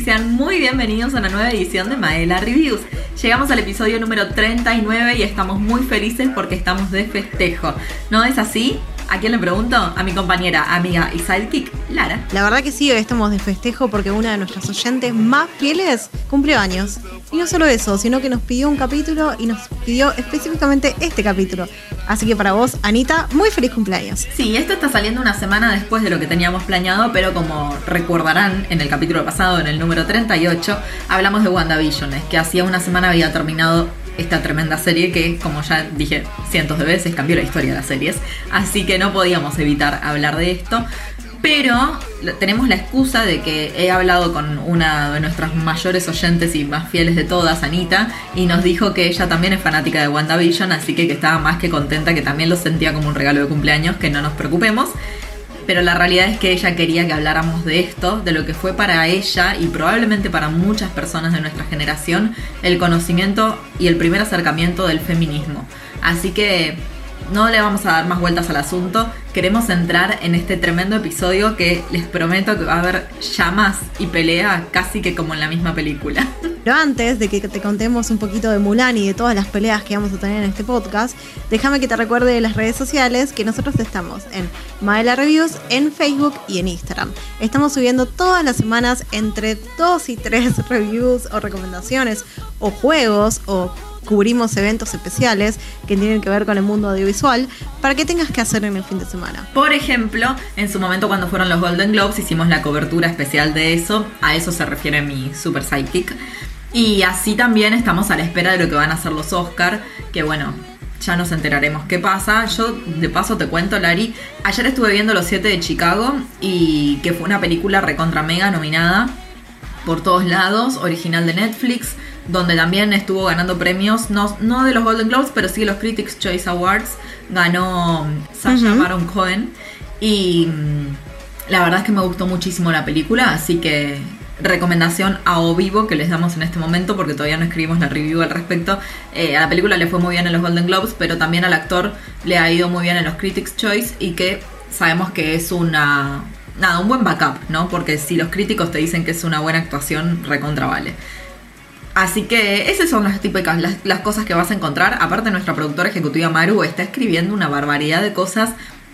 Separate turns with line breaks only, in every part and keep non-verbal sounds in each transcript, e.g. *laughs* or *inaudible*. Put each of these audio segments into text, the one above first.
sean muy bienvenidos a una nueva edición de Maela Reviews. Llegamos al episodio número 39 y estamos muy felices porque estamos de festejo. ¿No es así? ¿A quién le pregunto? A mi compañera, amiga y sidekick, Lara.
La verdad que sí, hoy estamos de festejo porque una de nuestras oyentes más fieles cumplió años. Y no solo eso, sino que nos pidió un capítulo y nos pidió específicamente este capítulo. Así que para vos, Anita, muy feliz cumpleaños.
Sí, esto está saliendo una semana después de lo que teníamos planeado, pero como recordarán en el capítulo pasado, en el número 38, hablamos de WandaVision, que hacía una semana había terminado esta tremenda serie que, como ya dije cientos de veces, cambió la historia de las series. Así que no podíamos evitar hablar de esto. Pero tenemos la excusa de que he hablado con una de nuestras mayores oyentes y más fieles de todas, Anita, y nos dijo que ella también es fanática de WandaVision, así que que estaba más que contenta, que también lo sentía como un regalo de cumpleaños, que no nos preocupemos pero la realidad es que ella quería que habláramos de esto, de lo que fue para ella y probablemente para muchas personas de nuestra generación el conocimiento y el primer acercamiento del feminismo. Así que no le vamos a dar más vueltas al asunto. Queremos entrar en este tremendo episodio que les prometo que va a haber llamas y pelea casi que como en la misma película. *laughs*
Pero antes de que te contemos un poquito de Mulan y de todas las peleas que vamos a tener en este podcast, déjame que te recuerde de las redes sociales que nosotros estamos en Maela Reviews en Facebook y en Instagram. Estamos subiendo todas las semanas entre dos y tres *laughs* reviews o recomendaciones o juegos o cubrimos eventos especiales que tienen que ver con el mundo audiovisual para que tengas que hacer en el fin de semana.
Por ejemplo, en su momento cuando fueron los Golden Globes hicimos la cobertura especial de eso, a eso se refiere mi super sidekick. Y así también estamos a la espera de lo que van a hacer los Oscar, que bueno, ya nos enteraremos qué pasa. Yo de paso te cuento, Lari, ayer estuve viendo Los Siete de Chicago y que fue una película recontra mega nominada por todos lados, original de Netflix donde también estuvo ganando premios, no, no de los Golden Globes, pero sí de los Critics Choice Awards. Ganó Sasha Baron Cohen. Y mm, la verdad es que me gustó muchísimo la película, así que recomendación a o vivo que les damos en este momento porque todavía no escribimos la review al respecto. Eh, a la película le fue muy bien en los Golden Globes, pero también al actor le ha ido muy bien en los Critics Choice y que sabemos que es una... Nada, un buen backup, ¿no? Porque si los críticos te dicen que es una buena actuación, recontra vale. Así que esas son las típicas, las, cosas que vas a encontrar. Aparte, nuestra productora ejecutiva Maru está escribiendo una barbaridad de cosas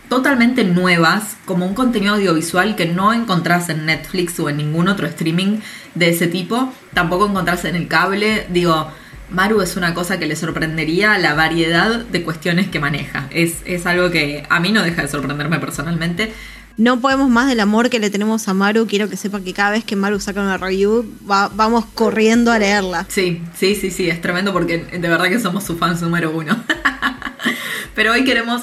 totalmente nuevas, como un contenido audiovisual que no encontrás en Netflix o en ningún otro streaming de ese tipo. Tampoco encontrás en el cable. Digo, Maru es una cosa que le sorprendería la variedad de cuestiones que maneja. Es, es algo que a mí no deja de sorprenderme personalmente.
No podemos más del amor que le tenemos a Maru. Quiero que sepa que cada vez que Maru saca una review, vamos corriendo a leerla.
Sí, sí, sí, sí, es tremendo porque de verdad que somos su fans número uno. *laughs* Pero hoy queremos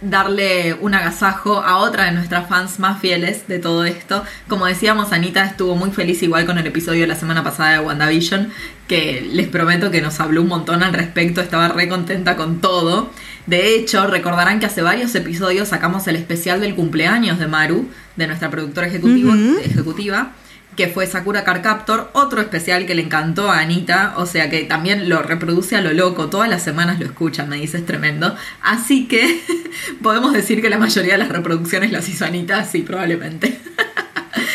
darle un agasajo a otra de nuestras fans más fieles de todo esto. Como decíamos, Anita estuvo muy feliz igual con el episodio de la semana pasada de WandaVision, que les prometo que nos habló un montón al respecto, estaba re contenta con todo. De hecho, recordarán que hace varios episodios sacamos el especial del cumpleaños de Maru, de nuestra productora ejecutiva que fue Sakura Car Captor, otro especial que le encantó a Anita, o sea que también lo reproduce a lo loco, todas las semanas lo escuchan, me dice, es tremendo. Así que *laughs* podemos decir que la mayoría de las reproducciones las hizo Anita, sí, probablemente. *laughs*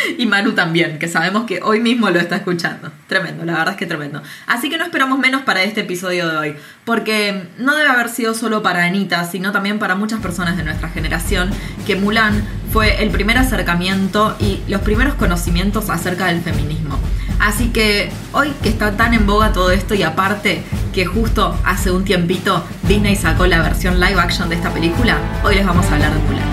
*laughs* y Manu también, que sabemos que hoy mismo lo está escuchando. Tremendo, la verdad es que tremendo. Así que no esperamos menos para este episodio de hoy, porque no debe haber sido solo para Anita, sino también para muchas personas de nuestra generación, que Mulan fue el primer acercamiento y los primeros conocimientos acerca del feminismo. Así que hoy que está tan en boga todo esto y aparte que justo hace un tiempito Disney sacó la versión live action de esta película, hoy les vamos a hablar de Mulan.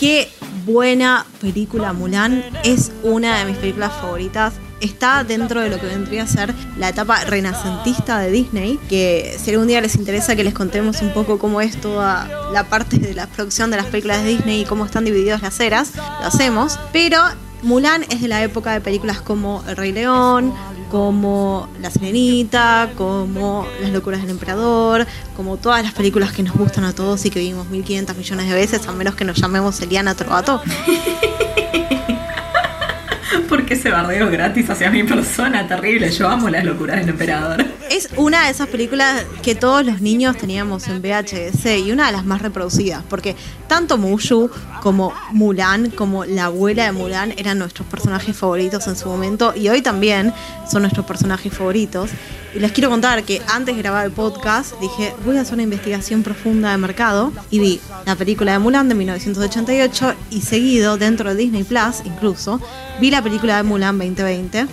Qué buena película Mulan. Es una de mis películas favoritas. Está dentro de lo que vendría a ser la etapa renacentista de Disney, que si algún día les interesa que les contemos un poco cómo es toda la parte de la producción de las películas de Disney y cómo están divididas las eras, lo hacemos. Pero Mulan es de la época de películas como El Rey León, como La Sirenita, como Las locuras del emperador, como todas las películas que nos gustan a todos y que vimos 1500 millones de veces, a menos que nos llamemos Eliana Trovato. *laughs*
Porque ese bardeo gratis hacia mi persona, terrible. Yo amo las locuras del emperador.
Es una de esas películas que todos los niños teníamos en VHS y una de las más reproducidas, porque tanto Mushu como Mulan, como la abuela de Mulan, eran nuestros personajes favoritos en su momento y hoy también son nuestros personajes favoritos. Y les quiero contar que antes de grabar el podcast dije, voy a hacer una investigación profunda de mercado y vi la película de Mulan de 1988 y seguido dentro de Disney Plus incluso, vi la película de Mulan 2020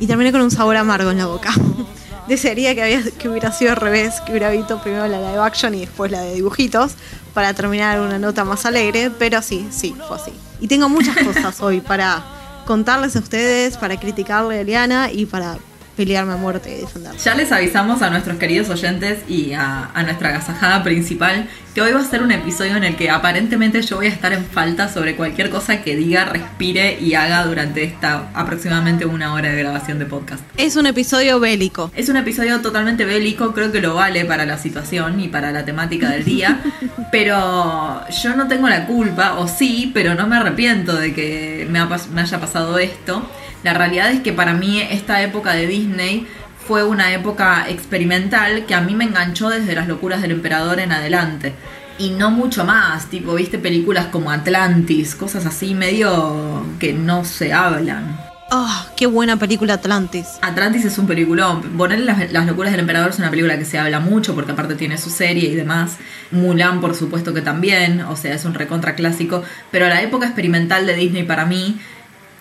y terminé con un sabor amargo en la boca. *laughs* Desearía que, hubiera sido al revés, que hubiera visto primero la live action y después la de dibujitos para terminar una nota más alegre, pero sí, sí, fue así. Y tengo muchas cosas hoy para contarles a ustedes, para criticarle a Eliana y para pelearme a muerte y defenderme.
Ya les avisamos a nuestros queridos oyentes y a, a, nuestra agasajada principal que hoy va a ser un episodio en el que aparentemente yo voy a estar en falta sobre cualquier cosa que diga, respire y haga durante esta aproximadamente una hora de grabación de podcast.
Es un episodio bélico.
Es un episodio totalmente bélico, creo que lo vale para la situación y para la temática del día, *laughs* pero yo no tengo la culpa, o sí, pero no me arrepiento de que me, ha, me haya pasado esto. La realidad es que para mí esta época de Disney fue una época experimental que a mí me enganchó desde las locuras del emperador en adelante. Y no mucho más, tipo, viste películas como Atlantis, cosas así medio que no se hablan.
Oh, qué buena película Atlantis.
Atlantis es un peliculón. Poner las, las, locuras del emperador es una película que se habla mucho porque aparte tiene su serie y demás. Mulan, por supuesto que también, o sea, es un recontra clásico. Pero la época experimental de Disney para mí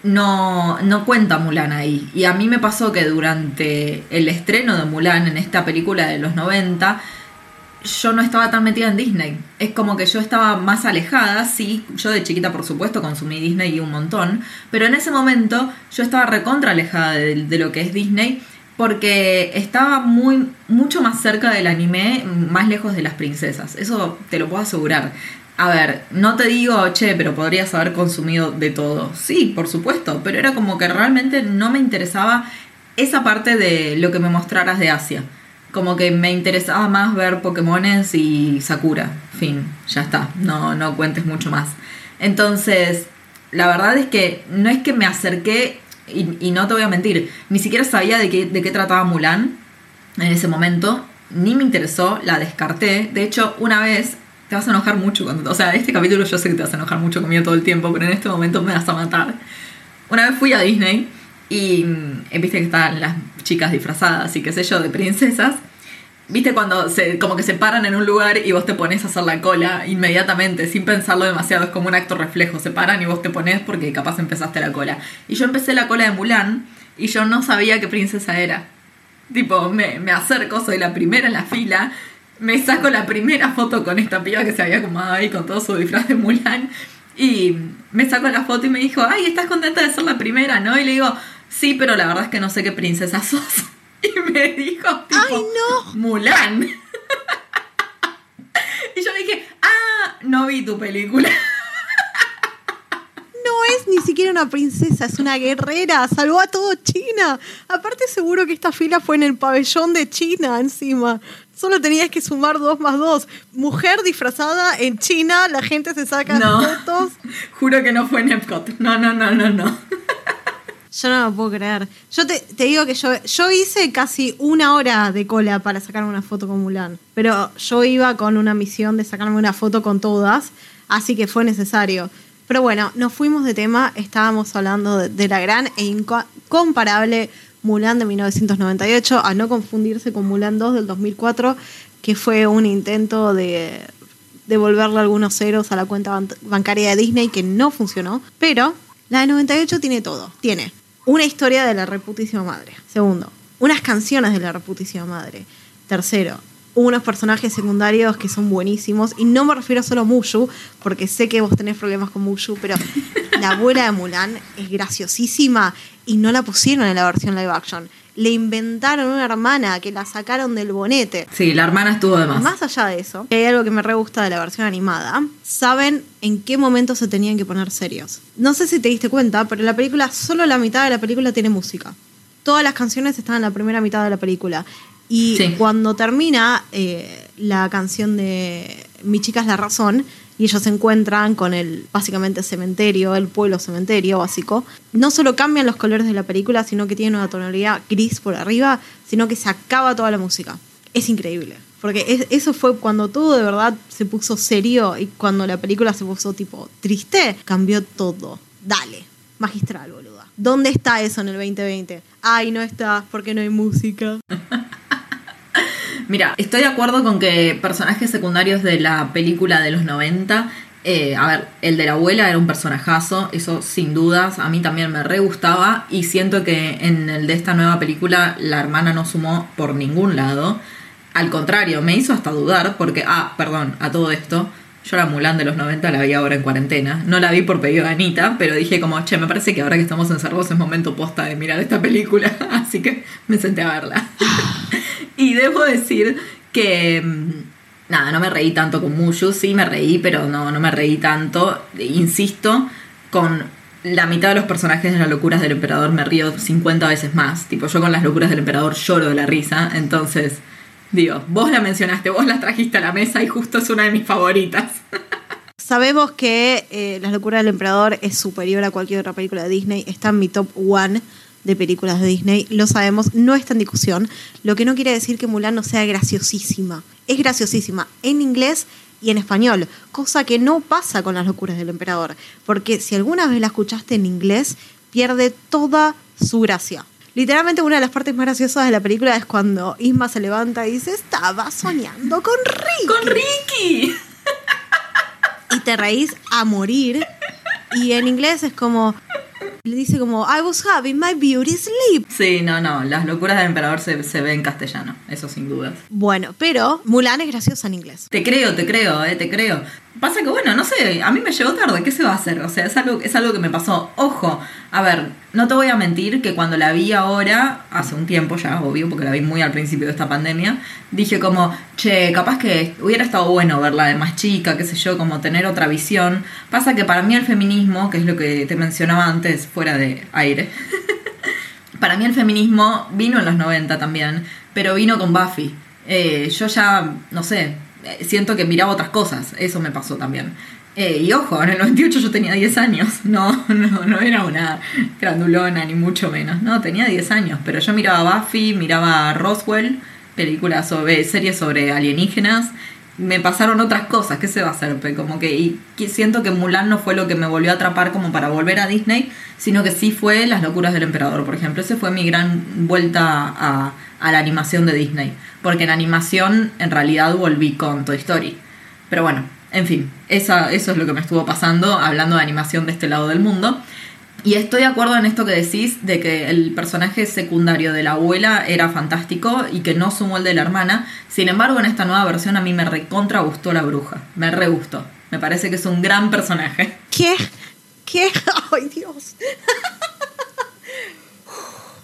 no, no cuenta Mulan ahí. Y a mí me pasó que durante el estreno de Mulan en esta película de los 90, yo no estaba tan metida en Disney. Es como que yo estaba más alejada, sí, yo de chiquita por supuesto consumí Disney y un montón, pero en ese momento yo estaba recontra alejada de, de lo que es Disney porque estaba muy mucho más cerca del anime, más lejos de las princesas. Eso te lo puedo asegurar. A ver, no te digo, che, pero podrías haber consumido de todo. Sí, por supuesto, pero era como que realmente no me interesaba esa parte de lo que me mostraras de Asia. Como que me interesaba más ver Pokémones y Sakura. Fin, ya está, no, no cuentes mucho más. Entonces, la verdad es que no es que me acerqué, y, y no te voy a mentir, ni siquiera sabía de qué, de qué trataba Mulan en ese momento, ni me interesó, la descarté. De hecho, una vez te vas a enojar mucho cuando. O sea, este capítulo yo sé que te vas a enojar mucho conmigo todo el tiempo, pero en este momento me vas a matar. Una vez fui a Disney y eh, viste que estaban las chicas disfrazadas y qué sé yo, de princesas. Viste cuando se, como que se paran en un lugar y vos te pones a hacer la cola inmediatamente, sin pensarlo demasiado, es como un acto reflejo. Se paran y vos te pones porque capaz empezaste la cola. Y yo empecé la cola de Mulan y yo no sabía qué princesa era. Tipo, me, me acerco, soy la primera en la fila, me saco la primera foto con esta piba que se había acomodado ahí con todo su disfraz de Mulan. Y me saco la foto y me dijo, ay, ¿estás contenta de ser la primera, no? Y le digo, sí, pero la verdad es que no sé qué princesa sos. *laughs* Y me dijo, tipo,
¡ay, no!
Mulan. *laughs* y yo le dije, ah, no vi tu película.
Ni siquiera una princesa, es una guerrera. Salvó a todo China. Aparte, seguro que esta fila fue en el pabellón de China encima. Solo tenías que sumar dos más dos. Mujer disfrazada en China, la gente se saca
No.
fotos. *laughs*
Juro que no fue en Epcot. No, no, no, no, no.
Yo no lo puedo creer. Yo te, te digo que yo, yo hice casi una hora de cola para sacarme una foto con Mulan. Pero yo iba con una misión de sacarme una foto con todas, así que fue necesario. Pero bueno, nos fuimos de tema, estábamos hablando de, la gran e incomparable Mulan de 1998, a no confundirse con Mulan 2 del 2004, que fue un intento de devolverle algunos ceros a la cuenta ban bancaria de Disney que no funcionó. Pero la de 98 tiene todo. Tiene una historia de la reputísima madre. Segundo, unas canciones de la reputísima madre. Tercero, unos personajes secundarios que son buenísimos. Y no me refiero solo a Mushu, porque sé que vos tenés problemas con Mushu, pero *laughs* la abuela de Mulan es graciosísima y no la pusieron en la versión live action. Le inventaron una hermana que la sacaron del bonete.
Sí, la hermana estuvo de más.
Más allá de eso, hay algo que me re gusta de la versión animada. Saben en qué momento se tenían que poner serios. No sé si te diste cuenta, pero la película, solo la mitad de la película tiene música. Todas las canciones están en la primera mitad de la película. Y
Sí.
cuando termina eh, la canción de Mi chica es la razón, y ellos se encuentran con el básicamente cementerio, el pueblo cementerio básico, no solo cambian los colores de la película, sino que tienen una tonalidad gris por arriba, sino que se acaba toda la música. Es increíble. Porque es- eso fue cuando todo de verdad se puso serio y cuando la película se puso tipo triste, cambió todo. Dale, magistral, boluda. ¿Dónde está eso en el 2020? Ay, no está, porque no hay música. *laughs*
Mira, estoy de acuerdo con que personajes secundarios de la película de los 90, eh, a ver, el de la abuela era un personajazo, eso sin dudas, a mí también me re gustaba y siento que en el de esta nueva película la hermana no sumó por ningún lado. Al contrario, me hizo hasta dudar porque, ah, perdón, a todo esto, yo la Mulan de los 90 la vi ahora en cuarentena. No la vi por pedido de Anita, pero dije como, che, me parece que ahora que estamos encerrados es momento posta de mirar esta película. *laughs* Así que me senté a verla. *laughs* y debo decir que... mm, Nada, no me reí tanto con Mushu, sí me reí, pero no, no me reí tanto. Insisto, con la mitad de los personajes de las locuras del emperador me río 50 veces más. Tipo, yo con las locuras del emperador lloro de la risa. Entonces, digo, vos la mencionaste, vos la trajiste a la mesa y justo es una de mis favoritas.
Sabemos que eh, Las locuras del emperador es superior a cualquier otra película de Disney. Está en mi top one de películas de Disney. Lo sabemos, no está en discusión. Lo que no quiere decir que Mulan no sea graciosísima. Es graciosísima en inglés y en español, cosa que no pasa con Las locuras del emperador. Porque si alguna vez la escuchaste en inglés, pierde toda su gracia. Literalmente una de las partes más graciosas de la película es cuando Isma se levanta y dice, estaba soñando con Ricky
¡Con Ricky! *laughs*
y te reís a morir. Y en inglés es como. Le dice como, I was having my beauty sleep.
Sí, no, no, las locuras del emperador se, se ve en castellano, eso sin dudas.
Bueno, pero Mulan es graciosa en inglés.
Te creo, te creo, eh, te creo. Pasa que, bueno, no sé, a mí me llegó tarde, ¿qué se va a hacer? O sea, es algo, es algo que me pasó. Ojo, a ver, no te voy a mentir que cuando la vi ahora, hace un tiempo ya, obvio, porque la vi muy al principio de esta pandemia, dije como, che, capaz que hubiera estado bueno verla de más chica, qué sé yo, como tener otra visión. Pasa que para mí el feminismo, que es lo que te mencionaba antes, fuera de aire, *laughs* para mí el feminismo vino en los 90 también, pero vino con Buffy. Eh, yo ya, no sé, siento que miraba otras cosas, eso me pasó también. Eh, y ojo, en el 98 yo tenía 10 años, *laughs* no, no, no era una grandulona ni mucho menos, no, tenía 10 años, pero yo miraba Buffy, miraba Roswell, películas sobre, series sobre alienígenas, me pasaron otras cosas, ¿qué se va a hacer? Como que, y siento que Mulan no fue lo que me volvió a atrapar como para volver a Disney, sino que sí fue Las locuras del emperador, por ejemplo. Ese fue mi gran vuelta a, a la animación de Disney. Porque en animación en realidad volví con Toy Story. Pero bueno, en fin, eso es lo que me estuvo pasando hablando de animación de este lado del mundo. Y estoy de acuerdo en esto que decís de que el personaje secundario de la abuela era fantástico y que no sumó el de la hermana. Sin embargo, en esta nueva versión a mí me recontra gustó la bruja. Me re gustó. Me parece que es un gran personaje.
¿Qué? ¿Qué? *laughs* ¡Ay, Dios! *laughs*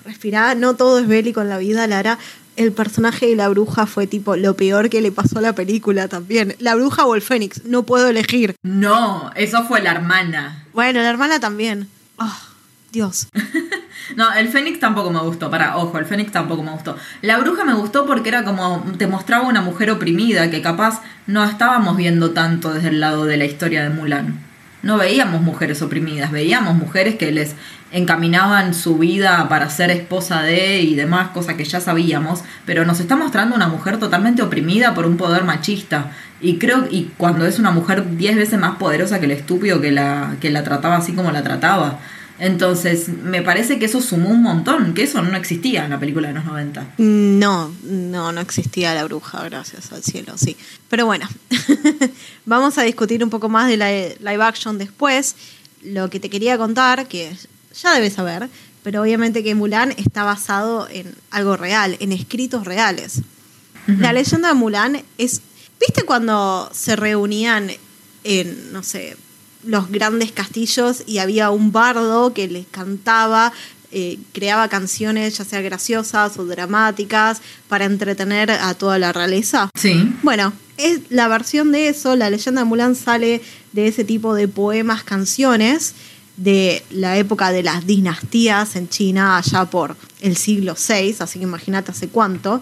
Respirá, no todo es bélico en la vida, Lara. El personaje de la bruja fue tipo lo peor que le pasó a la película también. La bruja o el fénix, no puedo elegir.
No, eso fue la hermana.
Bueno, la hermana también. Ah, Dios. *laughs*
No, el Fénix tampoco me gustó, para, ojo, el Fénix tampoco me gustó. La bruja me gustó porque era como, te mostraba una mujer oprimida que capaz no estábamos viendo tanto desde el lado de la historia de Mulan. No veíamos mujeres oprimidas, veíamos mujeres que les encaminaban su vida para ser esposa de y demás, cosas que ya sabíamos, pero nos está mostrando una mujer totalmente oprimida por un poder machista. Y creo, y cuando es una mujer diez veces más poderosa que el estúpido que la, que la trataba así como la trataba. Entonces, me parece que eso sumó un montón, que eso no existía en la película de los 90.
No, no, no existía la bruja, gracias al cielo, sí. Pero bueno, *laughs* vamos a discutir un poco más de la live action después. Lo que te quería contar, que ya debes saber, pero obviamente que Mulan está basado en algo real, en escritos reales. La leyenda de Mulan es. ¿Viste cuando se reunían en, no sé, los grandes castillos y había un bardo que les cantaba, eh, creaba canciones ya sea graciosas o dramáticas para entretener a toda la realeza?
Sí.
Bueno, es la versión de eso, la leyenda de Mulan sale de ese tipo de poemas, canciones de la época de las dinastías en China, allá por el siglo VI, así que imagínate hace cuánto,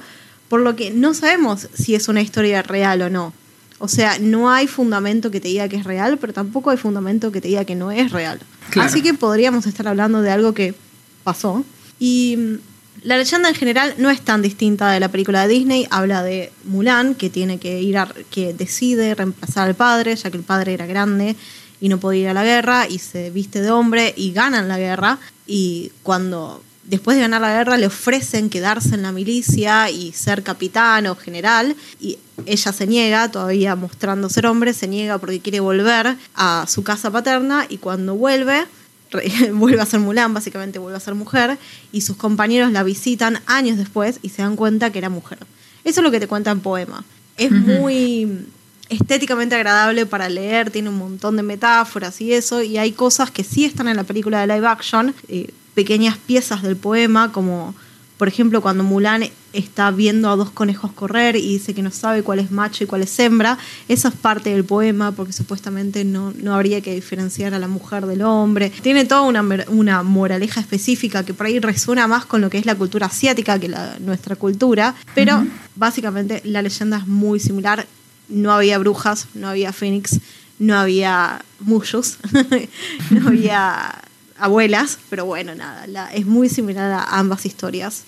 por lo que no sabemos si es una historia real o no. O sea, no hay fundamento que te diga que es real, pero tampoco hay fundamento que te diga que no es real.
Claro.
Así que podríamos estar hablando de algo que pasó. Y mm, la leyenda en general no es tan distinta de la película de Disney. Habla de Mulan, que tiene que ir a, que decide reemplazar al padre, ya que el padre era grande y no podía ir a la guerra, y se viste de hombre y ganan la guerra. Y cuando después de ganar la guerra le ofrecen quedarse en la milicia y ser capitán o general y ella se niega, todavía mostrando ser hombre, se niega porque quiere volver a su casa paterna y cuando vuelve *laughs* vuelve a ser Mulan, básicamente vuelve a ser mujer y sus compañeros la visitan años después y se dan cuenta que era mujer. Eso es lo que te cuenta en poema. Es muy estéticamente agradable para leer, tiene un montón de metáforas y eso, y hay cosas que sí están en la película de live action, eh, pequeñas piezas del poema, como por ejemplo cuando Mulan está viendo a dos conejos correr y dice que no sabe cuál es macho y cuál es hembra, esa es parte del poema porque supuestamente no, no habría que diferenciar a la mujer del hombre. Tiene toda una, una moraleja específica que por ahí resuena más con lo que es la cultura asiática que la, nuestra cultura, pero básicamente la leyenda es muy similar. No había brujas, no había fénix, no había mushos, *laughs* no había abuelas, pero bueno, nada, es muy similar a ambas historias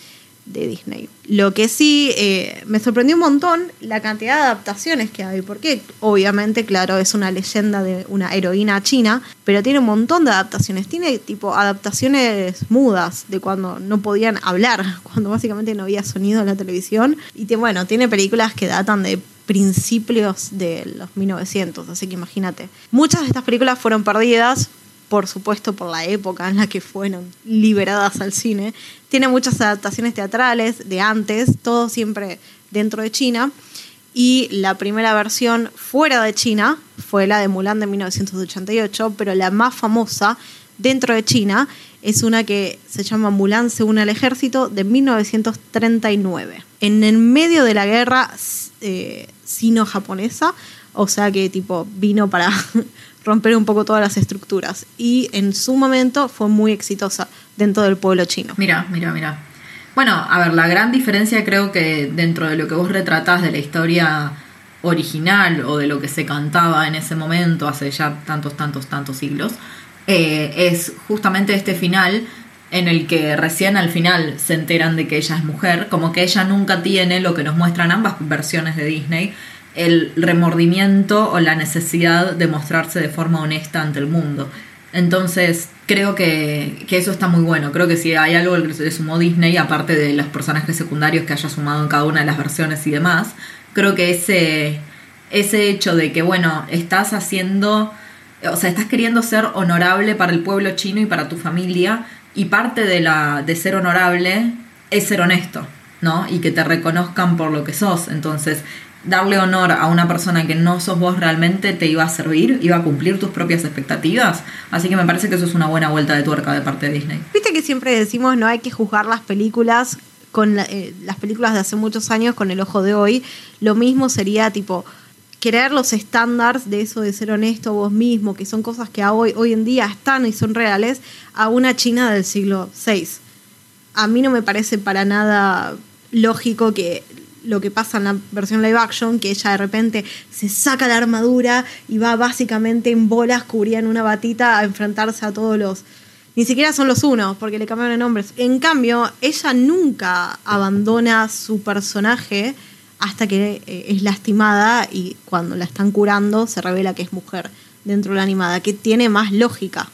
de Disney. Lo que sí eh, me sorprendió un montón la cantidad de adaptaciones que hay, porque obviamente, claro, es una leyenda de una heroína china, pero tiene un montón de adaptaciones. Tiene tipo adaptaciones mudas de cuando no podían hablar, *laughs* cuando básicamente no había sonido en la televisión. Y bueno, tiene películas que datan de principios de los 1900, así que imagínate. Muchas de estas películas fueron perdidas por supuesto por la época en la que fueron liberadas al cine. Tiene muchas adaptaciones teatrales de antes, todo siempre dentro de China. Y la primera versión fuera de China fue la de Mulan de 1988, pero la más famosa dentro de China es una que se llama Mulan se une al ejército de 1939. En el medio de la guerra eh, sino-japonesa, o sea que tipo vino para *laughs* romper un poco todas las estructuras. Y en su momento fue muy exitosa dentro del pueblo chino.
Mira, mira, mira. Bueno, a ver, la gran diferencia creo que dentro de lo que vos retratás de la historia original o de lo que se cantaba en ese momento, hace ya tantos, tantos, tantos siglos, eh, es justamente este final en el que recién al final se enteran de que ella es mujer, como que ella nunca tiene lo que nos muestran ambas versiones de Disney, el remordimiento o la necesidad de mostrarse de forma honesta ante el mundo. Entonces, creo que, que, eso está muy bueno. Creo que si hay algo que se sumó Disney, aparte de los personajes secundarios que haya sumado en cada una de las versiones y demás, creo que ese, ese hecho de que, bueno, estás haciendo, o sea, estás queriendo ser honorable para el pueblo chino y para tu familia, y parte de, la, de ser honorable es ser honesto, ¿no? Y que te reconozcan por lo que sos. Entonces, darle honor a una persona que no sos vos realmente te iba a servir, iba a cumplir tus propias expectativas. Así que me parece que eso es una buena vuelta de tuerca de parte de Disney.
Viste que siempre decimos no hay que juzgar las películas con eh, las películas de hace muchos años con el ojo de hoy. Lo mismo sería tipo crear los estándares de eso de ser honesto vos mismo, que son cosas que hoy, hoy en día están y son reales, a una China del siglo VI. A mí no me parece para nada lógico que lo que pasa en la versión live action, que ella de repente se saca la armadura y va básicamente en bolas, cubría en una batita a enfrentarse a todos los... Ni siquiera son los unos, porque le cambiaron de nombres. En cambio, ella nunca abandona su personaje hasta que eh, es lastimada y cuando la están curando se revela que es mujer dentro de la animada, que tiene más lógica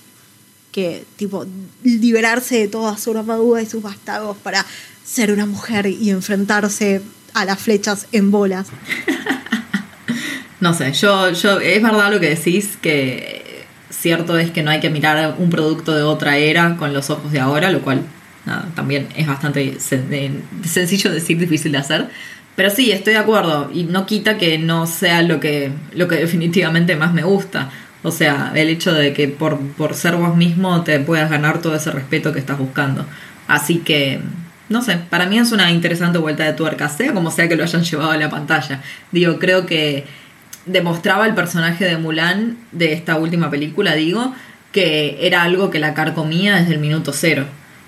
que tipo liberarse de toda su armadura y sus vástagos para ser una mujer y enfrentarse a las flechas en bolas. *laughs*
No sé, yo, es verdad lo que decís, que cierto es que no hay que mirar un producto de otra era con los ojos de ahora, lo cual también es bastante sen sencillo decir, difícil de hacer. Pero sí, estoy de acuerdo. Y no quita que no sea lo que, lo que definitivamente más me gusta. O sea, el hecho de que por, por ser vos mismo te puedas ganar todo ese respeto que estás buscando. Así que, no sé, para mí es una interesante vuelta de tuerca, sea como sea que lo hayan llevado a la pantalla. Digo, creo que demostraba el personaje de Mulan de esta última película, digo, que era algo que la carcomía desde el minuto cero.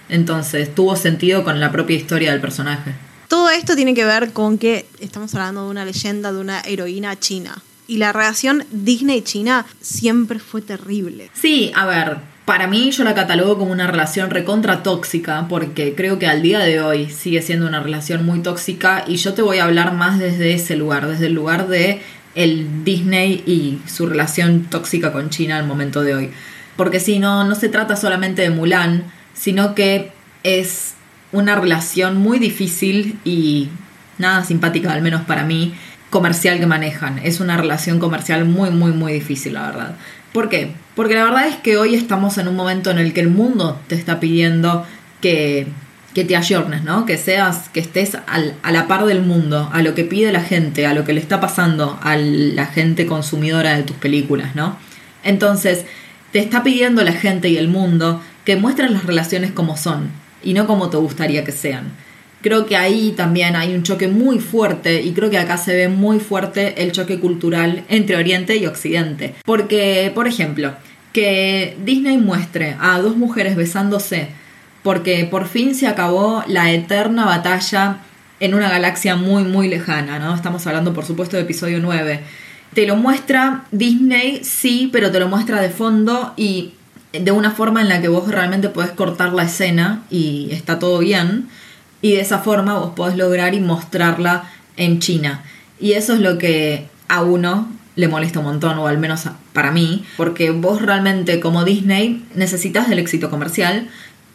Entonces tuvo sentido con la propia historia del personaje.
Todo esto tiene que ver con que estamos hablando de una leyenda de una heroína china. Y la relación Disney-China siempre fue terrible.
Sí, a ver, para mí yo la catalogo como una relación recontra tóxica porque creo que al día de hoy sigue siendo una relación muy tóxica y yo te voy a hablar más desde ese lugar, desde el lugar de el Disney y su relación tóxica con China al momento de hoy. Porque si no, no se trata solamente de Mulan, sino que es una relación muy difícil y nada simpática, al menos para mí, comercial que manejan. Es una relación comercial muy, muy, muy difícil, la verdad. ¿Por qué? Porque la verdad es que hoy estamos en un momento en el que el mundo te está pidiendo que, que te ayornes, ¿no? Que seas, que estés a la par del mundo, a lo que pide la gente, a lo que le está pasando a la gente consumidora de tus películas, ¿no? Entonces, te está pidiendo la gente y el mundo que muestres las relaciones como son y no como te gustaría que sean. Creo que ahí también hay un choque muy fuerte y creo que acá se ve muy fuerte el choque cultural entre Oriente y Occidente. Porque, por ejemplo, que Disney muestre a dos mujeres besándose porque por fin se acabó la eterna batalla en una galaxia muy muy lejana, ¿no? Estamos hablando por supuesto de episodio 9. Te lo muestra Disney, sí, pero te lo muestra de fondo y de una forma en la que vos realmente podés cortar la escena y está todo bien. Y de esa forma vos podés lograr y mostrarla en China. Y eso es lo que a uno le molesta un montón, o al menos para mí, porque vos realmente como Disney necesitas del éxito comercial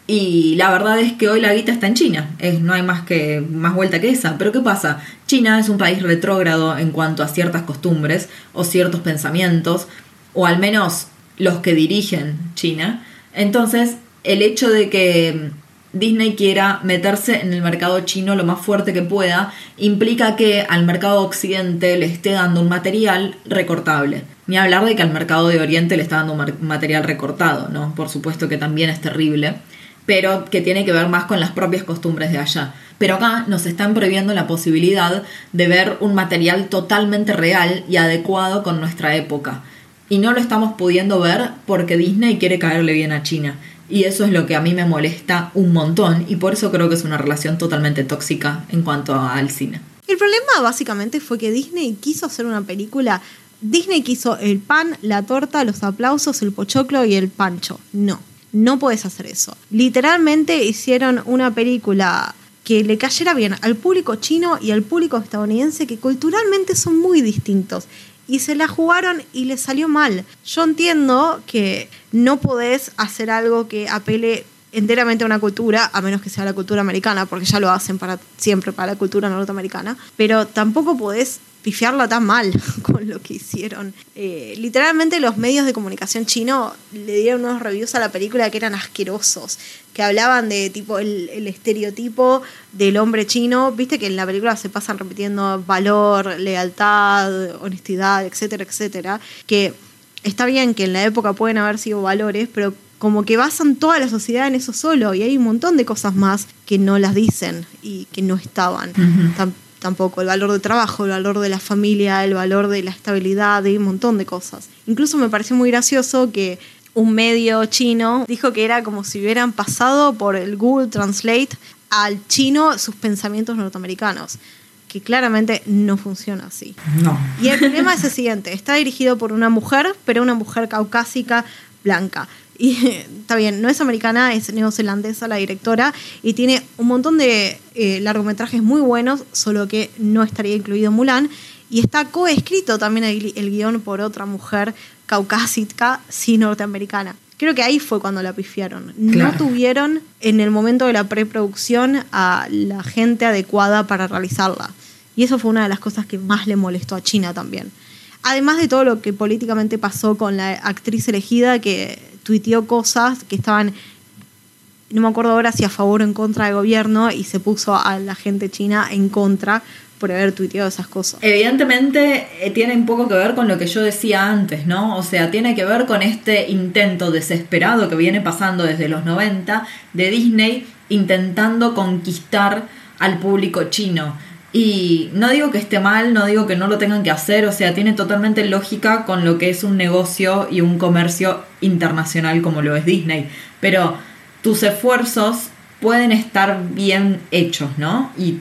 y la verdad es que hoy la guita está en China, es, no hay más, que, más vuelta que esa. Pero ¿qué pasa? China es un país retrógrado en cuanto a ciertas costumbres o ciertos pensamientos, o al menos los que dirigen China. Entonces, el hecho de que Disney quiera meterse en el mercado chino lo más fuerte que pueda, implica que al mercado occidente le esté dando un material recortable. Ni hablar de que al mercado de Oriente le está dando un material recortado, ¿no? Por supuesto que también es terrible, pero que tiene que ver más con las propias costumbres de allá. Pero acá nos están prohibiendo la posibilidad de ver un material totalmente real y adecuado con nuestra época. Y no lo estamos pudiendo ver porque Disney quiere caerle bien a China. Y eso es lo que a mí me molesta un montón y por eso creo que es una relación totalmente tóxica en cuanto al cine.
El problema básicamente fue que Disney quiso hacer una película. Disney quiso el pan, la torta, los aplausos, el pochoclo y el pancho. No, no puedes hacer eso. Literalmente hicieron una película que le cayera bien al público chino y al público estadounidense que culturalmente son muy distintos y se la jugaron y le salió mal. Yo entiendo que no podés hacer algo que apele enteramente a una cultura, a menos que sea la cultura americana, porque ya lo hacen para siempre para la cultura norteamericana, pero tampoco podés pifiarla tan mal *laughs* con lo que hicieron. Eh, literalmente los medios de comunicación chino le dieron unos reviews a la película que eran asquerosos, que hablaban de tipo el, el estereotipo del hombre chino, viste que en la película se pasan repitiendo valor, lealtad, honestidad, etcétera, etcétera, que está bien que en la época pueden haber sido valores, pero como que basan toda la sociedad en eso solo y hay un montón de cosas más que no las dicen y que no estaban tampoco, el valor de trabajo, el valor de la familia, el valor de la estabilidad, de un montón de cosas. Incluso me pareció muy gracioso que un medio chino dijo que era como si hubieran pasado por el Google Translate al chino sus pensamientos norteamericanos que claramente no funciona así.
No.
Y el problema es el siguiente, está dirigido por una mujer, pero una mujer caucásica blanca. Y *laughs* está bien, no es americana, es neozelandesa la directora y tiene un montón de eh, largometrajes muy buenos, solo que no estaría incluido Mulan. Y está coescrito también el, guion por otra mujer caucásica, sí norteamericana. Creo que ahí fue cuando la pifiaron. No tuvieron en el momento de la preproducción a la gente adecuada para realizarla. Y eso fue una de las cosas que más le molestó a China también. Además de todo lo que políticamente pasó con la actriz elegida que tuiteó cosas que estaban, no me acuerdo ahora si a favor o en contra del gobierno y se puso a la gente china en contra por haber tuiteado esas cosas.
Evidentemente eh, tiene un poco que ver con lo que yo decía antes, ¿no? O sea, tiene que ver con este intento desesperado que viene pasando desde los 90 de Disney intentando conquistar al público chino. Y no digo que esté mal, no digo que no lo tengan que hacer, o sea, tiene totalmente lógica con lo que es un negocio y un comercio internacional como lo es Disney. Pero tus esfuerzos pueden estar bien hechos, ¿no? Y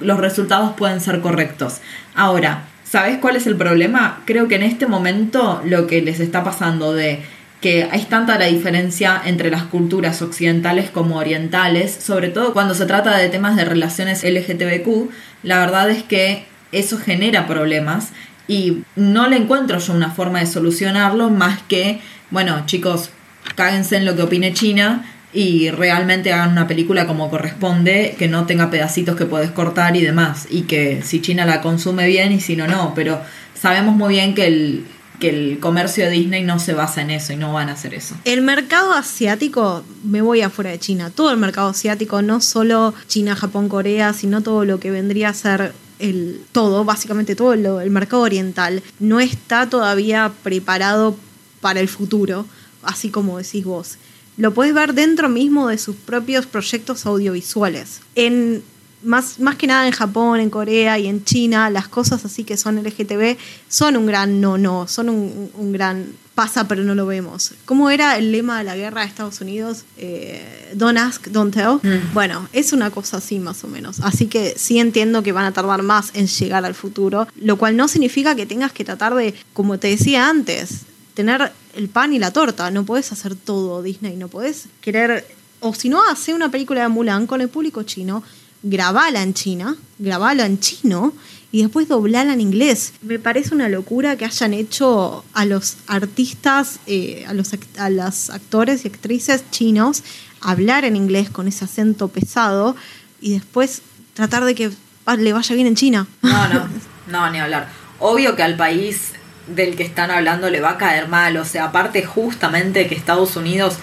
los resultados pueden ser correctos. Ahora, ¿sabes cuál es el problema? Creo que en este momento lo que les está pasando de que hay tanta la diferencia entre las culturas occidentales como orientales, sobre todo cuando se trata de temas de relaciones LGTBQ, la verdad es que eso genera problemas y no le encuentro yo una forma de solucionarlo más que, bueno, chicos, cáguense en lo que opine China y realmente hagan una película como corresponde, que no tenga pedacitos que puedes cortar y demás, y que si China la consume bien y si no, no, pero sabemos muy bien que el, que el comercio de Disney no se basa en eso y no van a hacer eso.
El mercado asiático, me voy afuera de China, todo el mercado asiático, no solo China, Japón, Corea, sino todo lo que vendría a ser el todo, básicamente todo el mercado oriental, no está todavía preparado para el futuro, así como decís vos. Lo puedes ver dentro mismo de sus propios proyectos audiovisuales. En más, más que nada en Japón, en Corea y en China, las cosas así que son LGTB son un gran no, no, son un, gran pasa pero no lo vemos. ¿Cómo era el lema de la guerra de Estados Unidos? Eh, don't ask, don't tell. Mm. Bueno, es una cosa así más o menos. Así que sí entiendo que van a tardar más en llegar al futuro, lo cual no significa que tengas que tratar de, como te decía antes, tener el pan y la torta. No puedes hacer todo Disney, no puedes querer... O si no, hace una película de Mulan con el público chino grabala en China, grabala en chino y después doblala en inglés. Me parece una locura que hayan hecho a los artistas, eh, a, los, a los actores y actrices chinos hablar en inglés con ese acento pesado y después tratar de que le vaya bien en China.
No, no, no, ni hablar. Obvio que al país del que están hablando le va a caer mal, o sea, aparte justamente que Estados Unidos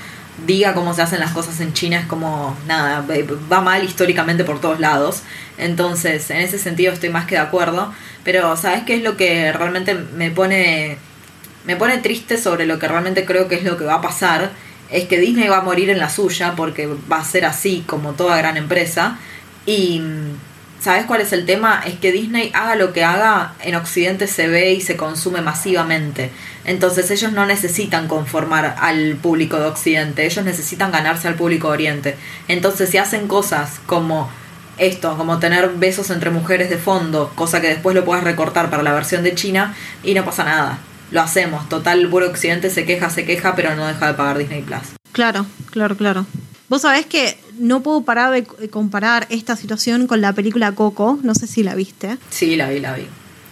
diga cómo se hacen las cosas en China es como nada, va mal históricamente por todos lados. Entonces, en ese sentido estoy más que de acuerdo. Pero, ¿sabes qué es lo que realmente me pone, me pone triste sobre lo que realmente creo que es lo que va a pasar? Es que Disney va a morir en la suya porque va a ser así como toda gran empresa. Y ¿Sabes cuál es el tema? Es que Disney haga lo que haga, en Occidente se ve y se consume masivamente. Entonces ellos no necesitan conformar al público de Occidente, ellos necesitan ganarse al público de Oriente. Entonces si hacen cosas como esto, como tener besos entre mujeres de fondo, cosa que después lo puedas recortar para la versión de China y no pasa nada. Lo hacemos. Total, el puro Occidente se queja, se queja, pero no deja de pagar Disney Plus.
Claro, claro, claro. Vos sabés que no puedo parar de comparar esta situación con la película Coco. No sé si la viste.
Sí, la vi, la vi.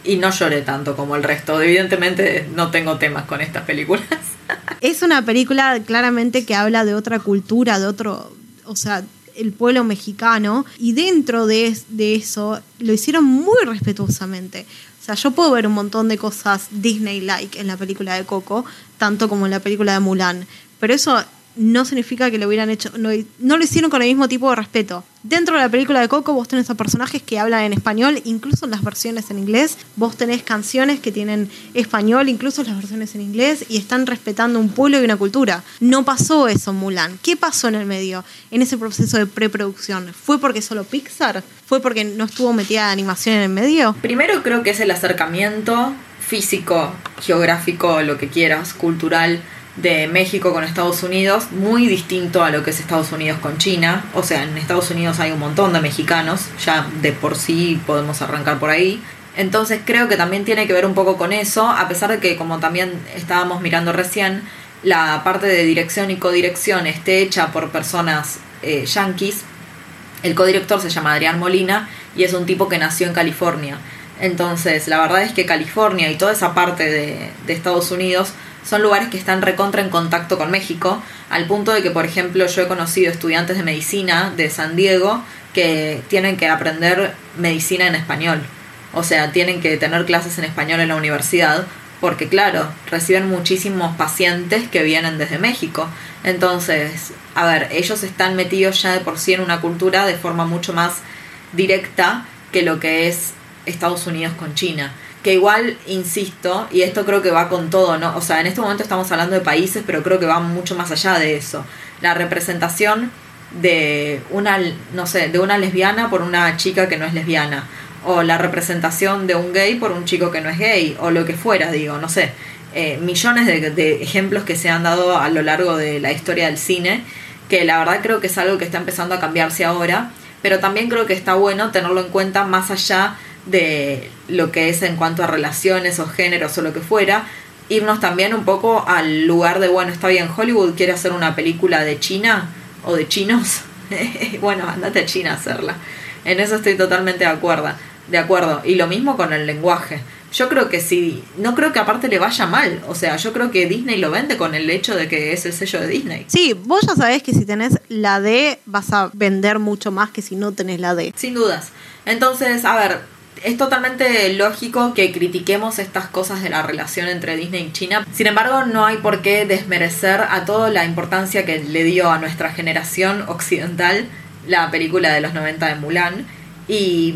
Y no lloré tanto como el resto. Evidentemente no tengo temas con estas películas. *laughs*
es una película claramente que habla de otra cultura, de otro, o sea, el pueblo mexicano. Y dentro de, de eso lo hicieron muy respetuosamente. O sea, yo puedo ver un montón de cosas Disney-like en la película de Coco, tanto como en la película de Mulan. Pero eso no significa que lo hubieran hecho, no, lo hicieron con el mismo tipo de respeto. Dentro de la película de Coco vos tenés a personajes que hablan en español, incluso en las versiones en inglés, vos tenés canciones que tienen español, incluso las versiones en inglés, y están respetando un pueblo y una cultura. No pasó eso en Mulan. ¿Qué pasó en el medio, en ese proceso de preproducción? ¿Fue porque solo Pixar? ¿Fue porque no estuvo metida animación en el medio?
Primero creo que es el acercamiento físico, geográfico, lo que quieras, cultural de México con Estados Unidos, muy distinto a lo que es Estados Unidos con China. O sea, en Estados Unidos hay un montón de mexicanos, ya de por sí podemos arrancar por ahí. Entonces creo que también tiene que ver un poco con eso, a pesar de que como también estábamos mirando recién, la parte de dirección y codirección esté hecha por personas eh, yanquis. El codirector se llama Adrián Molina y es un tipo que nació en California. Entonces, la verdad es que California y toda esa parte de, de Estados Unidos son lugares que están recontra en contacto con México, al punto de que, por ejemplo, yo he conocido estudiantes de medicina de San Diego que tienen que aprender medicina en español. O sea, tienen que tener clases en español en la universidad, porque claro, reciben muchísimos pacientes que vienen desde México. Entonces, a ver, ellos están metidos ya de por sí en una cultura de forma mucho más directa que lo que es Estados Unidos con China. Que igual, insisto, y esto creo que va con todo, ¿no? O sea, en este momento estamos hablando de países, pero creo que va mucho más allá de eso. La representación de una, no sé, de una lesbiana por una chica que no es lesbiana. O la representación de un gay por un chico que no es gay. O lo que fuera, digo, no sé. Eh, millones de, de ejemplos que se han dado a lo largo de la historia del cine. Que la verdad creo que es algo que está empezando a cambiarse ahora. Pero también creo que está bueno tenerlo en cuenta más allá de lo que es en cuanto a relaciones o géneros o lo que fuera, irnos también un poco al lugar de, bueno, está bien, Hollywood quiere hacer una película de China o de chinos, *laughs* bueno, andate a China a hacerla. En eso estoy totalmente de acuerdo, de acuerdo. Y lo mismo con el lenguaje. Yo creo que sí, no creo que aparte le vaya mal. O sea, yo creo que Disney lo vende con el hecho de que es el sello de Disney.
Sí, vos ya sabés que si tenés la D vas a vender mucho más que si no tenés la D.
Sin dudas. Entonces, a ver, es totalmente lógico que critiquemos estas cosas de la relación entre Disney y China. Sin embargo, no hay por qué desmerecer a toda la importancia que le dio a nuestra generación occidental la película de los 90 de Mulan. Y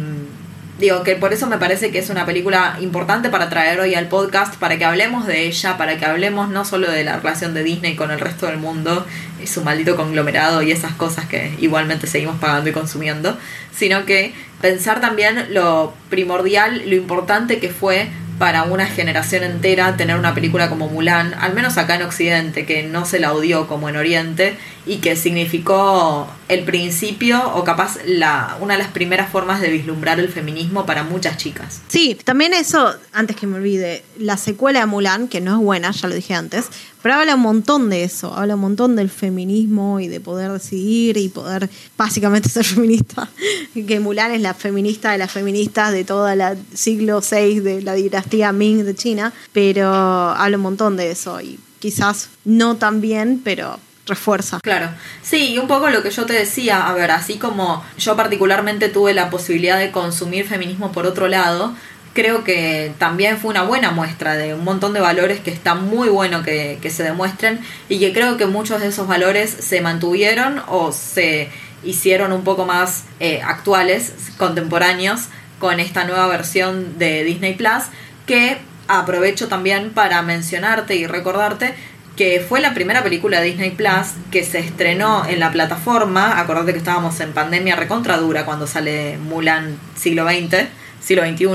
digo que por eso me parece que es una película importante para traer hoy al podcast, para que hablemos de ella, para que hablemos no solo de la relación de Disney con el resto del mundo y su maldito conglomerado y esas cosas que igualmente seguimos pagando y consumiendo, sino que pensar también lo primordial, lo importante que fue para una generación entera tener una película como Mulan, al menos acá en Occidente, que no se la odió como en Oriente y que significó el principio o capaz la, una de las primeras formas de vislumbrar el feminismo para muchas chicas.
Sí, también eso, antes que me olvide, la secuela de Mulan, que no es buena, ya lo dije antes, pero habla un montón de eso, habla un montón del feminismo y de poder decidir y poder básicamente *laughs* ser feminista. que Mulan es la feminista de las feministas de todo el siglo VI de la dinastía Ming de China, pero habla un montón de eso y quizás no tan bien, pero refuerza.
Claro, sí, y un poco lo que yo te decía, a ver, así como yo particularmente tuve la posibilidad de consumir feminismo por otro lado, creo que también fue una buena muestra de un montón de valores que está muy bueno que, se demuestren y que creo que muchos de esos valores se mantuvieron o se hicieron un poco más eh, actuales, contemporáneos, con esta nueva versión de Disney Plus, que aprovecho también para mencionarte y recordarte que fue la primera película de Disney Plus que se estrenó en la plataforma. Acordate que estábamos en pandemia recontradura cuando sale Mulan siglo XX, siglo XXI,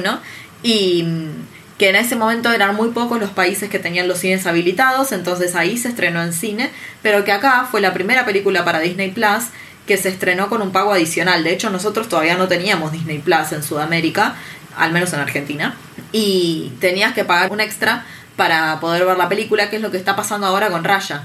y que en ese momento eran muy pocos los países que tenían los cines habilitados, entonces ahí se estrenó en cine, pero que acá fue la primera película para Disney Plus que se estrenó con un pago adicional. De hecho, nosotros todavía no teníamos Disney Plus en Sudamérica, al menos en Argentina, y tenías que pagar un extra para poder ver la película, que es lo que está pasando ahora con Raya,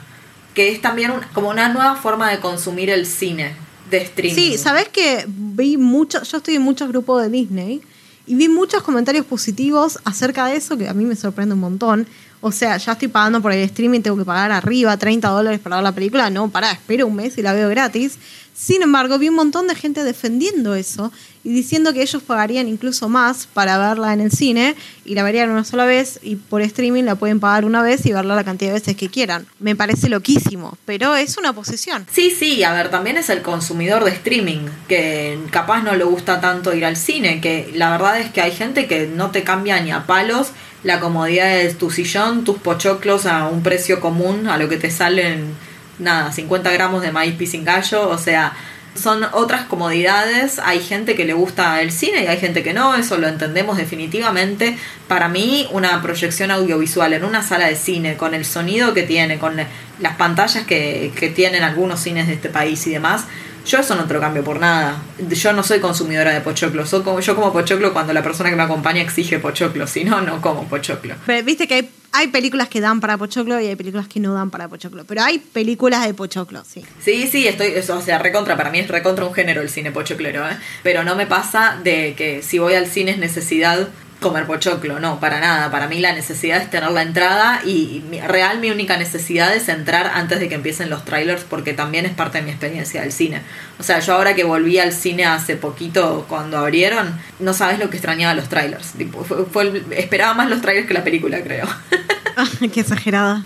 que es también como una nueva forma de consumir el cine de streaming.
Sí, sabes que vi mucho, yo estoy en muchos grupos de Disney y vi muchos comentarios positivos acerca de eso que a mí me sorprende un montón. O sea, ya estoy pagando por el streaming, tengo que pagar arriba 30 dólares para ver la película. No, pará, espero un mes y la veo gratis. Sin embargo, vi un montón de gente defendiendo eso y diciendo que ellos pagarían incluso más para verla en el cine y la verían una sola vez y por streaming la pueden pagar una vez y verla la cantidad de veces que quieran. Me parece loquísimo, pero es una posición.
Sí, sí, a ver, también es el consumidor de streaming que capaz no le gusta tanto ir al cine, que la verdad es que hay gente que no te cambia ni a palos la comodidad de tu sillón, tus pochoclos a un precio común, a lo que te salen nada, 50 gramos de maíz pisingallo, o sea, son otras comodidades. Hay gente que le gusta el cine y hay gente que no, eso lo entendemos definitivamente. Para mí, una proyección audiovisual en una sala de cine, con el sonido que tiene, con las pantallas que, que tienen algunos cines de este país y demás, yo eso no te lo cambio por nada. Yo no soy consumidora de pochoclo. Soy como, yo como pochoclo cuando la persona que me acompaña exige pochoclo. Si no, no como pochoclo.
Pero viste que hay, películas que dan para pochoclo y hay películas que no dan para pochoclo. Pero hay películas de pochoclo, sí.
Sí, sí, estoy. Eso, o sea, recontra. Para mí es recontra un género el cine pochoclero, ¿eh? Pero no me pasa de que si voy al cine es necesidad comer pochoclo, no, para nada. Para mí la necesidad es tener la entrada y real mi única necesidad es entrar antes de que empiecen los trailers porque también es parte de mi experiencia del cine. O sea, yo ahora que volví al cine hace poquito cuando abrieron, no sabes lo que extrañaba los trailers. esperaba más los trailers que la película, creo. *laughs*
Qué exagerada.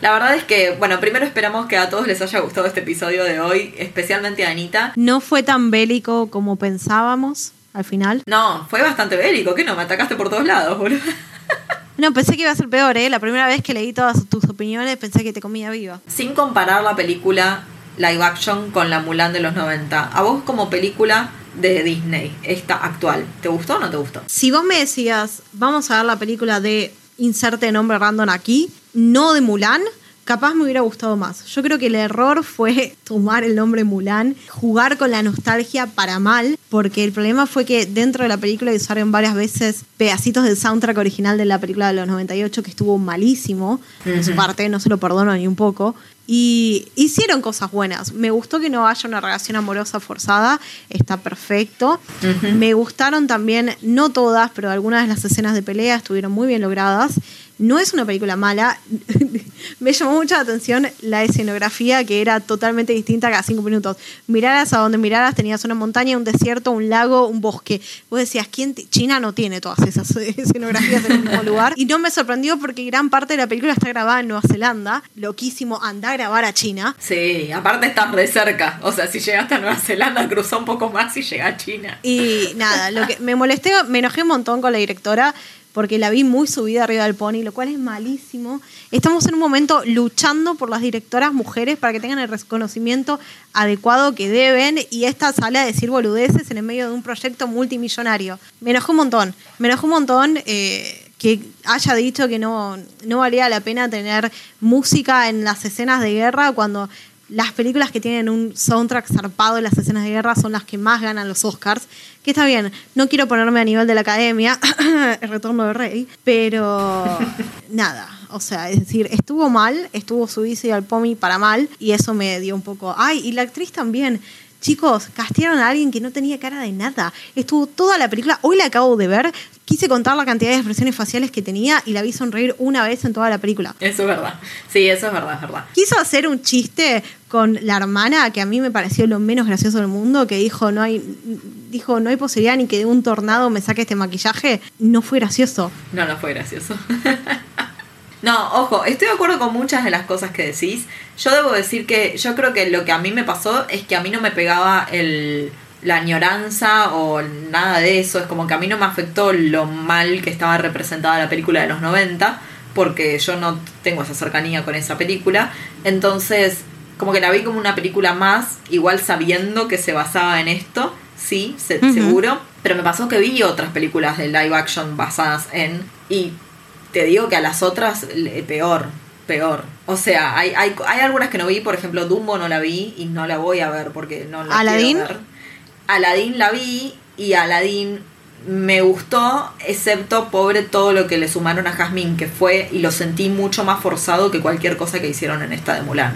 La verdad es que, bueno, primero esperamos que a todos les haya gustado este episodio de hoy, especialmente a Anita.
No fue tan bélico como pensábamos al final.
No, fue bastante bélico, ¿qué no? Me atacaste por todos lados, boludo. *laughs*
No, pensé que iba a ser peor, ¿eh? La primera vez que leí todas tus opiniones pensé que te comía viva.
Sin comparar la película live action con la Mulan de los 90, a vos como película de Disney, esta actual, ¿te gustó o no te gustó?
Si vos me decías, vamos a ver la película de inserte nombre random aquí, no de Mulan, capaz me hubiera gustado más. Yo creo que el error fue *laughs* tomar el nombre Mulan, jugar con la nostalgia para mal, porque el problema fue que dentro de la película usaron varias veces pedacitos del soundtrack original de la película de los 98 que estuvo malísimo. En su parte, no se lo perdono ni un poco. Y hicieron cosas buenas. Me gustó que no haya una relación amorosa forzada, está perfecto. Me gustaron también, no todas, pero algunas de las escenas de pelea estuvieron muy bien logradas. No es una película mala. *laughs* Me llamó mucha atención la escenografía que era totalmente distinta cada cinco minutos. Miraras a donde miraras tenías una montaña, un desierto, un lago, un bosque. Vos decías, ¿quién China no tiene todas esas *laughs* escenografías en el mismo lugar. Y no me sorprendió porque gran parte de la película está grabada en Nueva Zelanda. Loquísimo, anda a grabar a China.
Sí, aparte está de cerca. O sea, si llegaste a Nueva Zelanda, cruzó un poco más y llega a China.
Y nada, lo que me molesté, me enojé un montón con la directora porque la vi muy subida arriba del pony, lo cual es malísimo. Estamos en un momento luchando por las directoras mujeres para que tengan el reconocimiento adecuado que deben y esta sale a decir boludeces en el medio de un proyecto multimillonario. Me enojó un montón, me enojó un montón eh, que haya dicho que no, no valía la pena tener música en las escenas de guerra cuando las películas que tienen un soundtrack zarpado en las escenas de guerra son las que más ganan los Oscars. Que está bien, no quiero ponerme a nivel de la academia, *coughs* el retorno del rey, pero *laughs* nada. O sea, es decir, estuvo mal, estuvo subicio al pomi para mal, y eso me dio un poco. Ay, y la actriz también. Chicos, castearon a alguien que no tenía cara de nada. Estuvo toda la película, hoy la acabo de ver, quise contar la cantidad de expresiones faciales que tenía y la vi sonreír una vez en toda la película.
Eso es verdad. Sí, eso es verdad, es verdad.
Quiso hacer un chiste con la hermana que a mí me pareció lo menos gracioso del mundo, que dijo no hay dijo no hay posibilidad ni que de un tornado me saque este maquillaje. No fue gracioso.
No, no fue gracioso. *laughs* No, ojo, estoy de acuerdo con muchas de las cosas que decís. Yo debo decir que yo creo que lo que a mí me pasó es que a mí no me pegaba el, la añoranza o nada de eso. Es como que a mí no me afectó lo mal que estaba representada la película de los 90, porque yo no tengo esa cercanía con esa película. Entonces, como que la vi como una película más, igual sabiendo que se basaba en esto, sí, seguro. Pero me pasó que vi otras películas de live action basadas en... Y te digo que a las otras peor, peor. O sea, hay, hay, hay algunas que no vi, por ejemplo, Dumbo no la vi y no la voy a ver porque no la
¿Aladdin?
quiero ver. Aladdin la vi y Aladdin me gustó, excepto pobre todo lo que le sumaron a Jasmine, que fue y lo sentí mucho más forzado que cualquier cosa que hicieron en esta de Mulan.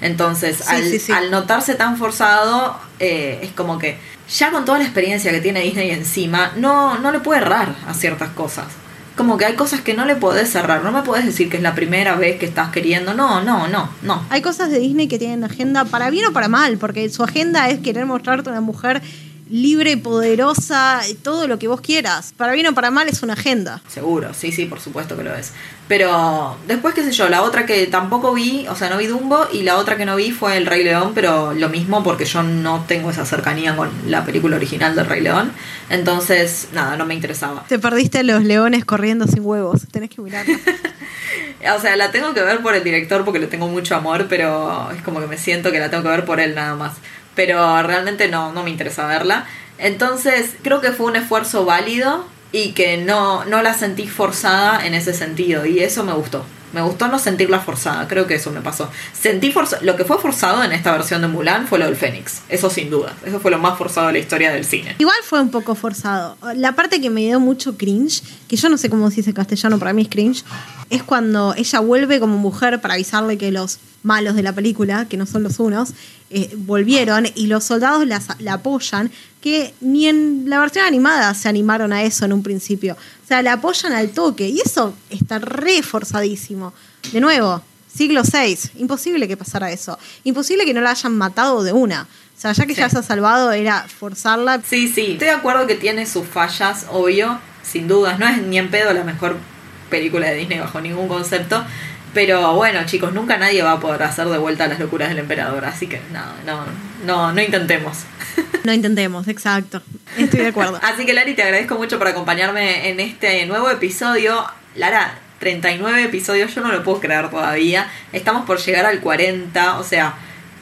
Entonces,
Sí,
al,
sí, sí.
al notarse tan forzado, eh, es como que ya con toda la experiencia que tiene Disney encima, no, no le puede errar a ciertas cosas. Como que hay cosas que no le podés cerrar. No me podés decir que es la primera vez que estás queriendo. No, no, no, no.
Hay cosas de Disney que tienen agenda para bien o para mal, porque su agenda es querer mostrarte una mujer libre, poderosa, todo lo que vos quieras. Para bien o para mal es una agenda.
Seguro, sí, sí, por supuesto que lo es. Pero después, qué sé yo, la otra que tampoco vi, o sea, no vi Dumbo, y la otra que no vi fue El Rey León, pero lo mismo porque yo no tengo esa cercanía con la película original del Rey León. Entonces, nada, no me interesaba.
Te perdiste los leones corriendo sin huevos. Tenés que mirarlo. *laughs*
O sea, la tengo que ver por el director porque le tengo mucho amor, pero es como que me siento que la tengo que ver por él nada más. Pero realmente no, no me interesa verla. Entonces, creo que fue un esfuerzo válido y que no, no la sentí forzada en ese sentido. Y eso me gustó. Me gustó no sentirla forzada, creo que eso me pasó. Sentí forza lo que fue forzado en esta versión de Mulan fue lo del Fénix, eso sin duda. Eso fue lo más forzado de la historia del cine.
Igual fue un poco forzado. La parte que me dio mucho cringe, que yo no sé cómo se dice castellano, para mí es cringe, es cuando ella vuelve como mujer para avisarle que los malos de la película, que no son los unos, eh, volvieron y los soldados la, la apoyan, que ni en la versión animada se animaron a eso en un principio. O sea, la apoyan al toque y eso está re forzadísimo. De nuevo, siglo VI, imposible que pasara eso. Imposible que no la hayan matado de una. O sea, ya que
Sí.
ya se ha salvado, era forzarla.
Sí, sí, estoy de acuerdo que tiene sus fallas, obvio, sin dudas. No es ni en pedo la mejor película de Disney bajo ningún concepto. Pero bueno, chicos, nunca nadie va a poder hacer de vuelta las locuras del emperador, así que no, no, no, no intentemos. *laughs*
No intentemos, exacto. Estoy de acuerdo. *laughs*
así que Lari, te agradezco mucho por acompañarme en este nuevo episodio. Lara, 39 episodios, yo no lo puedo creer todavía. Estamos por llegar al 40, o sea,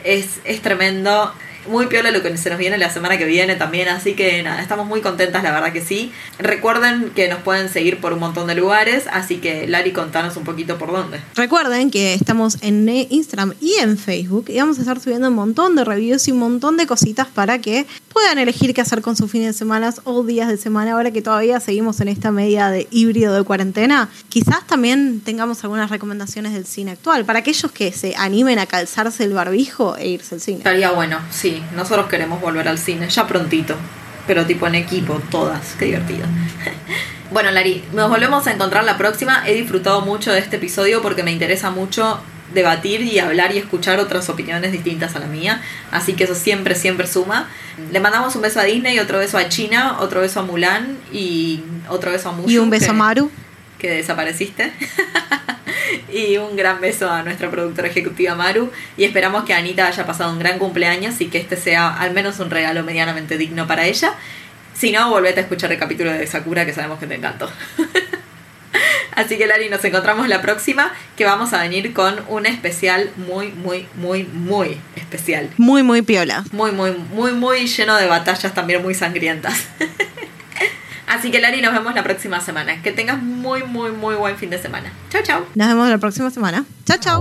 es, es tremendo muy piola lo que se nos viene la semana que viene también, así que nada, estamos muy contentas, la verdad que sí. Recuerden que nos pueden seguir por un montón de lugares, así que Lari, contanos un poquito por dónde.
Recuerden que estamos en Instagram y en Facebook y vamos a estar subiendo un montón de reviews y un montón de cositas para que puedan elegir qué hacer con sus fines de semana o días de semana ahora que todavía seguimos en esta media de híbrido de cuarentena. Quizás también tengamos algunas recomendaciones del cine actual para aquellos que se animen a calzarse el barbijo e irse al cine.
Estaría bueno, sí nosotros queremos volver al cine, ya prontito, pero tipo en equipo, todas, qué divertido. *laughs* bueno, Lari, nos volvemos a encontrar la próxima. He disfrutado mucho de este episodio porque me interesa mucho debatir y hablar y escuchar otras opiniones distintas a la mía. Así que eso siempre, siempre suma. Le mandamos un beso a Disney, otro beso a China, otro beso a Mulan y otro beso a Mushu.
Y un beso a Maru.
Que desapareciste. *laughs* y un gran beso a nuestra productora ejecutiva Maru y esperamos que Anita haya pasado un gran cumpleaños y que este sea al menos un regalo medianamente digno para ella. Si no, volvete a escuchar el capítulo de Sakura que sabemos que te encantó. *laughs* Así que Lari, nos encontramos la próxima que vamos a venir con un especial muy, muy, muy, muy especial.
Muy, muy piola.
Muy, muy, muy, muy lleno de batallas también muy sangrientas. *laughs* Así que Lari, nos vemos la próxima semana. Que tengas muy, muy, muy buen fin de semana. Chao, chao.
Nos vemos la próxima semana. Chao, chao.